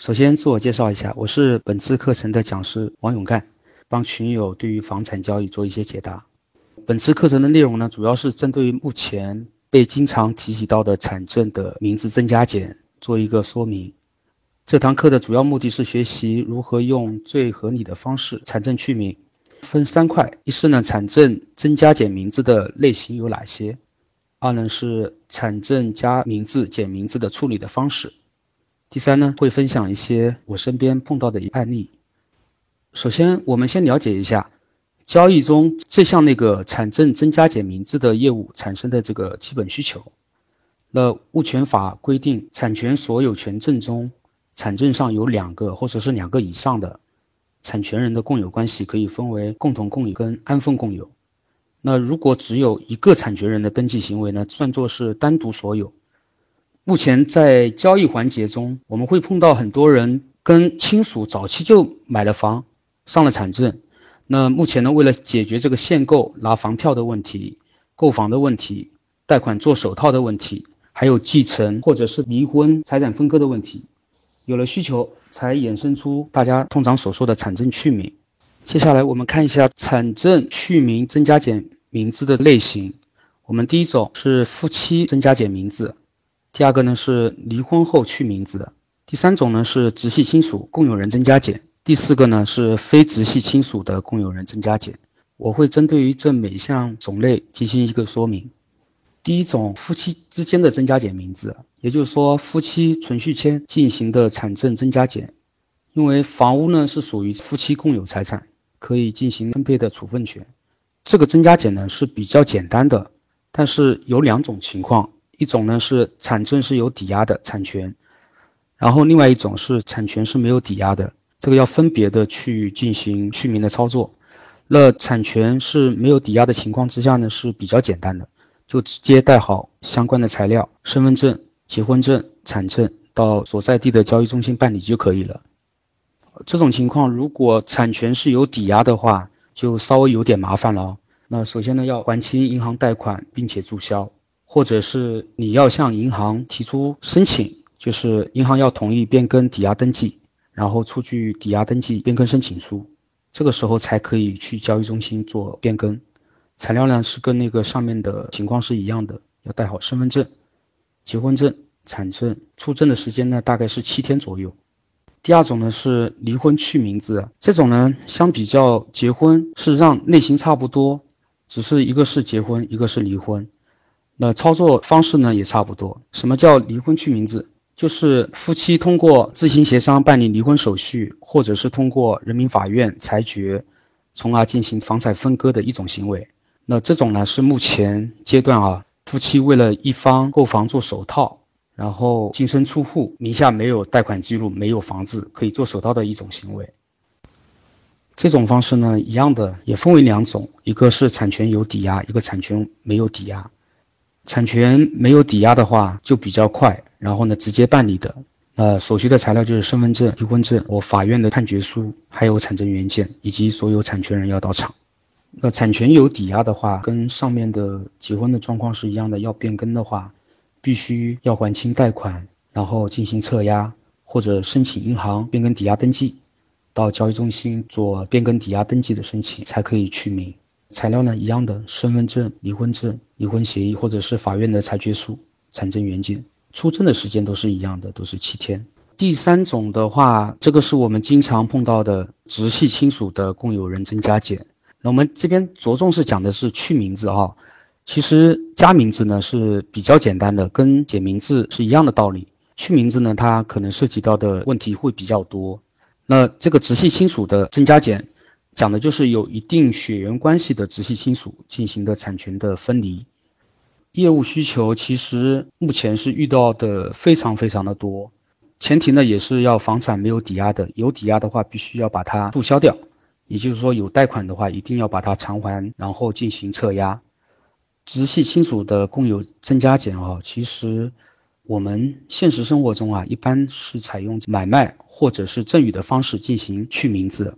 首先自我介绍一下，我是本次课程的讲师王永干，帮群友对于房产交易做一些解答。本次课程的内容呢，主要是针对目前被经常提起到的产证的名字增加减做一个说明。这堂课的主要目的是学习如何用最合理的方式产证去名，分三块：一是呢产证增加减名字的类型有哪些；二呢是产证加名字减名字的处理的方式。第三呢，会分享一些我身边碰到的案例。首先，我们先了解一下交易中这项那个产证增加减名字的业务产生的这个基本需求。那物权法规定，产权所有权证中，产证上有两个或者是两个以上的产权人的共有关系，可以分为共同共有跟安分共有。那如果只有一个产权人的登记行为呢，算作是单独所有。目前在交易环节中，我们会碰到很多人跟亲属早期就买了房，上了产证。那目前呢，为了解决这个限购拿房票的问题、购房的问题、贷款做首套的问题，还有继承或者是离婚财产分割的问题，有了需求才衍生出大家通常所说的产证去名。接下来我们看一下产证去名增加减名字的类型。我们第一种是夫妻增加减名字。第二个呢是离婚后去名字，第三种呢是直系亲属共有人增加减，第四个呢是非直系亲属的共有人增加减。我会针对于这每项种类进行一个说明。第一种夫妻之间的增加减名字，也就是说夫妻存续签进行的产证增加减，因为房屋呢是属于夫妻共有财产，可以进行分配的处分权。这个增加减呢是比较简单的，但是有两种情况。一种呢是产证是有抵押的产权，然后另外一种是产权是没有抵押的，这个要分别的去进行去名的操作。那产权是没有抵押的情况之下呢是比较简单的，就直接带好相关的材料，身份证、结婚证、产证到所在地的交易中心办理就可以了。这种情况如果产权是有抵押的话，就稍微有点麻烦了。那首先呢要还清银行贷款，并且注销。或者是你要向银行提出申请，就是银行要同意变更抵押登记，然后出具抵押登记变更申请书，这个时候才可以去交易中心做变更。材料呢是跟那个上面的情况是一样的，要带好身份证、结婚证、产证，出证的时间呢大概是七天左右。第二种呢是离婚去名字，这种呢相比较结婚是让类型差不多，只是一个是结婚，一个是离婚。那操作方式呢也差不多。什么叫离婚去名字？就是夫妻通过自行协商办理离婚手续，或者是通过人民法院裁决，从而进行房产分割的一种行为。那这种呢是目前阶段啊，夫妻为了一方购房做首套，然后净身出户，名下没有贷款记录，没有房子可以做首套的一种行为。这种方式呢，一样的也分为两种，一个是产权有抵押，一个产权没有抵押。产权没有抵押的话，就比较快，然后呢，直接办理的。呃，所需的材料就是身份证、离婚证、我法院的判决书，还有产证原件，以及所有产权人要到场。那产权有抵押的话，跟上面的结婚的状况是一样的。要变更的话，必须要还清贷款，然后进行撤押，或者申请银行变更抵押登记，到交易中心做变更抵押登记的申请，才可以去名。材料呢一样的，身份证、离婚证、离婚协议，或者是法院的裁决书、产证原件，出证的时间都是一样的，都是七天。第三种的话，这个是我们经常碰到的直系亲属的共有人增加减。那我们这边着重是讲的是去名字哈，其实加名字呢是比较简单的，跟减名字是一样的道理。去名字呢，它可能涉及到的问题会比较多。那这个直系亲属的增加减。讲的就是有一定血缘关系的直系亲属进行的产权的分离，业务需求其实目前是遇到的非常非常的多，前提呢也是要房产没有抵押的，有抵押的话必须要把它注销掉，也就是说有贷款的话一定要把它偿还，然后进行撤押。直系亲属的共有增加减啊，其实我们现实生活中啊一般是采用买卖或者是赠与的方式进行去名字。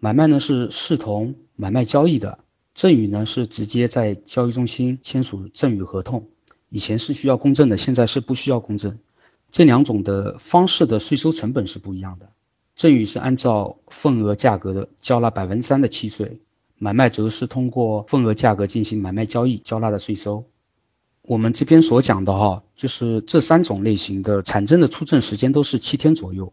买卖呢是视同买卖交易的，赠与呢是直接在交易中心签署赠与合同。以前是需要公证的，现在是不需要公证。这两种的方式的税收成本是不一样的。赠与是按照份额价格的交纳百分之三的契税，买卖则是通过份额价格进行买卖交易交纳的税收。我们这边所讲的哈，就是这三种类型的产证的出证时间都是七天左右。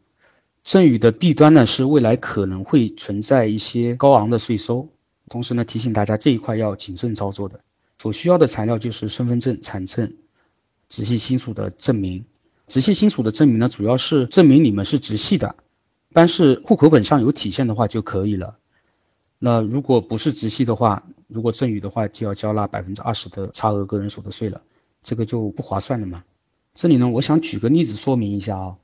赠与的弊端呢是未来可能会存在一些高昂的税收，同时呢提醒大家这一块要谨慎操作的。所需要的材料就是身份证、产证、直系亲属的证明。直系亲属的证明呢，主要是证明你们是直系的。但是户口本上有体现的话就可以了。那如果不是直系的话，如果赠与的话，就要交纳百分之二十的差额个人所得税了，这个就不划算了嘛。这里呢，我想举个例子说明一下啊，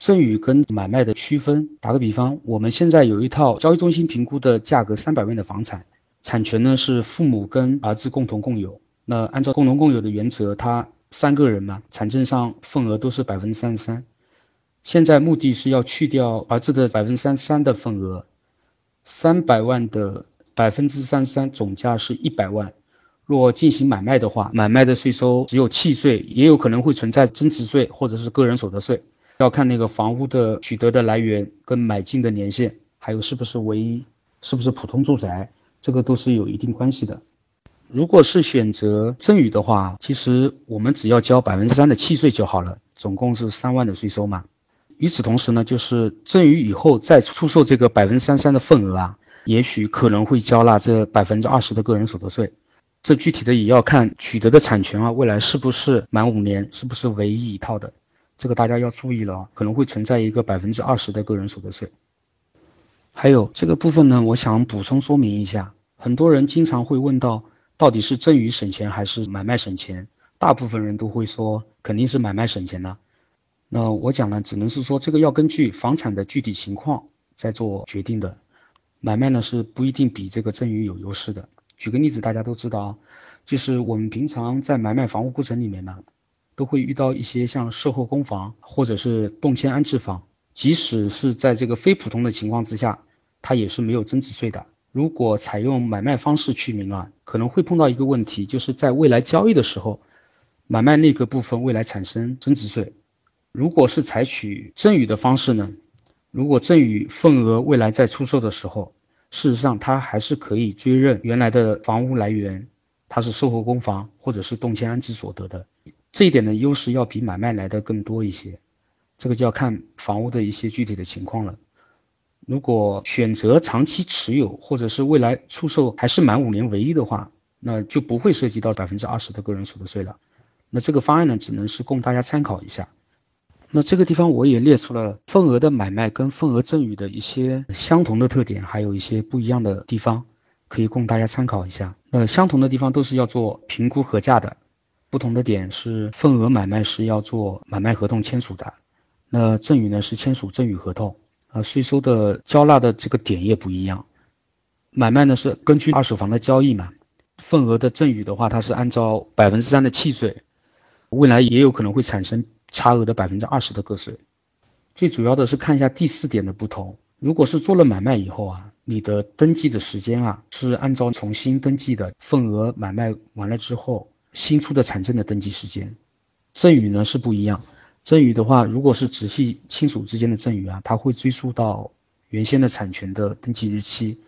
赠与跟买卖的区分。打个比方，我们现在有一套交易中心评估的价格三百万的房产，产权呢是父母跟儿子共同共有。那按照共同共有的原则，他三个人嘛，产证上份额都是百分之三十三。现在目的是要去掉儿子的百分之三十三的份额，三百万的百分之三十三总价是一百万。若进行买卖的话，买卖的税收只有契税，也有可能会存在增值税或者是个人所得税，要看那个房屋的取得的来源跟买进的年限，还有是不是唯一，是不是普通住宅，这个都是有一定关系的。如果是选择赠与的话，其实我们只要交百分之三的契税就好了，总共是三万的税收嘛。与此同时呢，就是赠与以后再出售这个百分之三三的份额啊，也许可能会交纳这百分之二十的个人所得税。这具体的也要看取得的产权啊，未来是不是满五年，是不是唯一一套的，这个大家要注意了，可能会存在一个百分之二十的个人所得税。还有这个部分呢，我想补充说明一下，很多人经常会问到，到底是赠与省钱还是买卖省钱？大部分人都会说，肯定是买卖省钱呢。那我讲呢，只能是说这个要根据房产的具体情况再做决定的。买卖呢是不一定比这个赠与有优势的。举个例子，大家都知道啊，就是我们平常在买卖房屋过程里面呢，都会遇到一些像售后公房或者是动迁安置房，即使是在这个非普通的情况之下，它也是没有增值税的。如果采用买卖方式去名啊，可能会碰到一个问题，就是在未来交易的时候，买卖那个部分未来产生增值税。如果是采取赠与的方式呢？如果赠与份额未来再出售的时候，事实上它还是可以追认原来的房屋来源，它是售后公房或者是动迁安置所得的。这一点的优势要比买卖来的更多一些。这个就要看房屋的一些具体的情况了。如果选择长期持有，或者是未来出售还是满五年为一的话，那就不会涉及到百分之二十的个人所得税了。那这个方案呢，只能是供大家参考一下。那这个地方我也列出了份额的买卖跟份额赠与的一些相同的特点，还有一些不一样的地方，可以供大家参考一下。那相同的地方都是要做评估核价的，不同的点是份额买卖是要做买卖合同签署的，那赠与呢是签署赠与合同，啊，税收的交纳的这个点也不一样。买卖呢是根据二手房的交易嘛，份额的赠与的话，它是按照百分之三的契税，未来也有可能会产生。差额的百分之二十的个税，最主要的是看一下第四点的不同。如果是做了买卖以后啊，你的登记的时间啊是按照重新登记的份额买卖完了之后新出的产证的登记时间。赠与呢是不一样，赠与的话，如果是直系亲属之间的赠与啊，它会追溯到原先的产权的登记日期，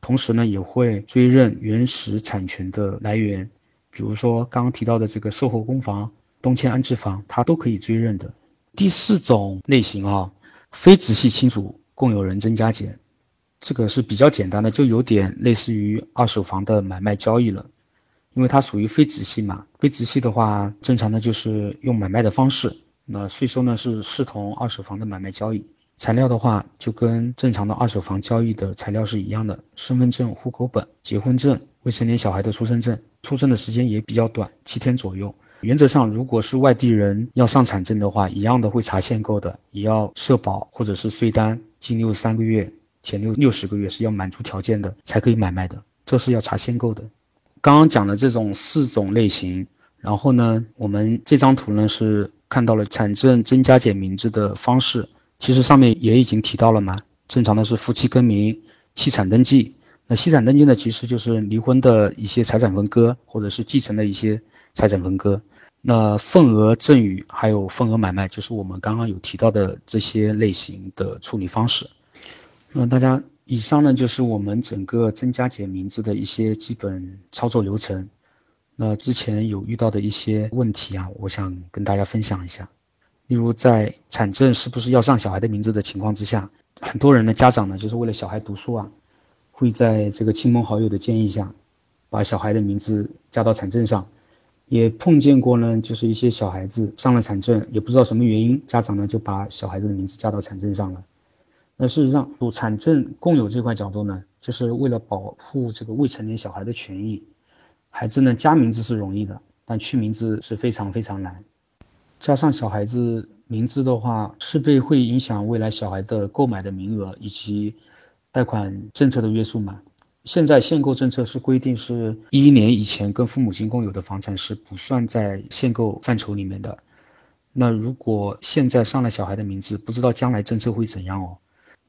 同时呢也会追认原始产权的来源，比如说刚刚提到的这个售后公房。动迁安置房，它都可以追认的。第四种类型啊，非直系亲属共有人增加减，这个是比较简单的，就有点类似于二手房的买卖交易了，因为它属于非直系嘛。非直系的话，正常的就是用买卖的方式，那税收呢是视同二手房的买卖交易。材料的话，就跟正常的二手房交易的材料是一样的，身份证、户口本、结婚证、未成年小孩的出生证，出生的时间也比较短，七天左右。原则上，如果是外地人要上产证的话，一样的会查限购的，也要社保或者是税单近六十三个月，前六六十个月是要满足条件的才可以买卖的，这是要查限购的。刚刚讲的这种四种类型，然后呢，我们这张图呢是看到了产证增加减名字的方式，其实上面也已经提到了嘛。正常的是夫妻更名、析产登记，那析产登记呢，其实就是离婚的一些财产分割或者是继承的一些。财产分割，那份额赠与还有份额买卖，就是我们刚刚有提到的这些类型的处理方式。那大家，以上呢就是我们整个增加减名字的一些基本操作流程。那之前有遇到的一些问题啊，我想跟大家分享一下。例如在产证是不是要上小孩的名字的情况之下，很多人的家长呢，就是为了小孩读书啊，会在这个亲朋好友的建议下，把小孩的名字加到产证上。也碰见过呢，就是一些小孩子上了产证，也不知道什么原因，家长呢就把小孩子的名字加到产证上了。那事实上，从产证共有这块角度呢，就是为了保护这个未成年小孩的权益。孩子呢加名字是容易的，但去名字是非常非常难。加上小孩子名字的话，势必会影响未来小孩的购买的名额以及贷款政策的约束嘛。现在限购政策是规定是一一年以前跟父母亲共有的房产是不算在限购范畴里面的。那如果现在上了小孩的名字，不知道将来政策会怎样哦。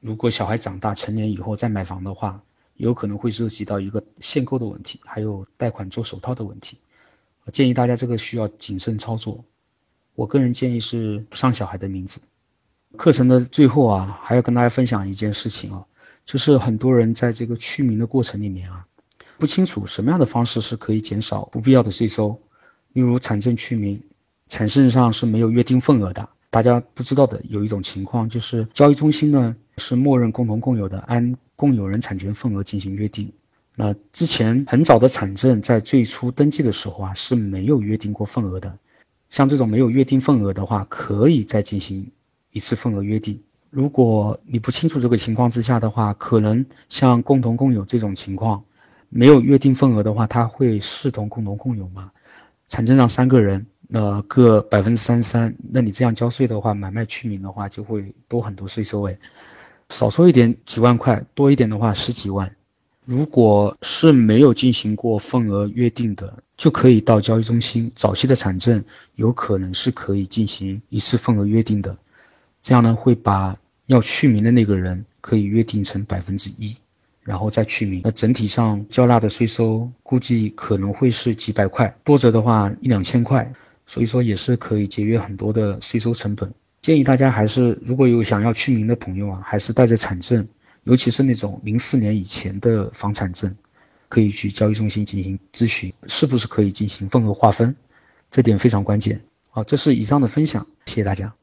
如果小孩长大成年以后再买房的话。有可能会涉及到一个限购的问题，还有贷款做首套的问题。建议大家这个需要谨慎操作。我个人建议是不上小孩的名字。课程的最后啊，还要跟大家分享一件事情啊，就是很多人在这个去名的过程里面啊，不清楚什么样的方式是可以减少不必要的税收。例如产证去名，产证上是没有约定份额的。大家不知道的有一种情况，就是交易中心呢是默认共同共有的，按。共有人产权份额进行约定，那之前很早的产证在最初登记的时候啊是没有约定过份额的，像这种没有约定份额的话，可以再进行一次份额约定。如果你不清楚这个情况之下的话，可能像共同共有这种情况，没有约定份额的话，它会视同共同共有吗？产证上三个人，那各百分之三十三，那你这样交税的话，买卖去名的话就会多很多税收哎。少说一点几万块，多一点的话十几万。如果是没有进行过份额约定的，就可以到交易中心。早期的产证有可能是可以进行一次份额约定的，这样呢会把要去名的那个人可以约定成百分之一，然后再去名。那整体上交纳的税收估计可能会是几百块，多则的话一两千块，所以说也是可以节约很多的税收成本。建议大家还是如果有想要去名的朋友啊，还是带着产证，尤其是那种零四年以前的房产证，可以去交易中心进行咨询，是不是可以进行份额划分，这点非常关键。好，这是以上的分享，谢谢大家。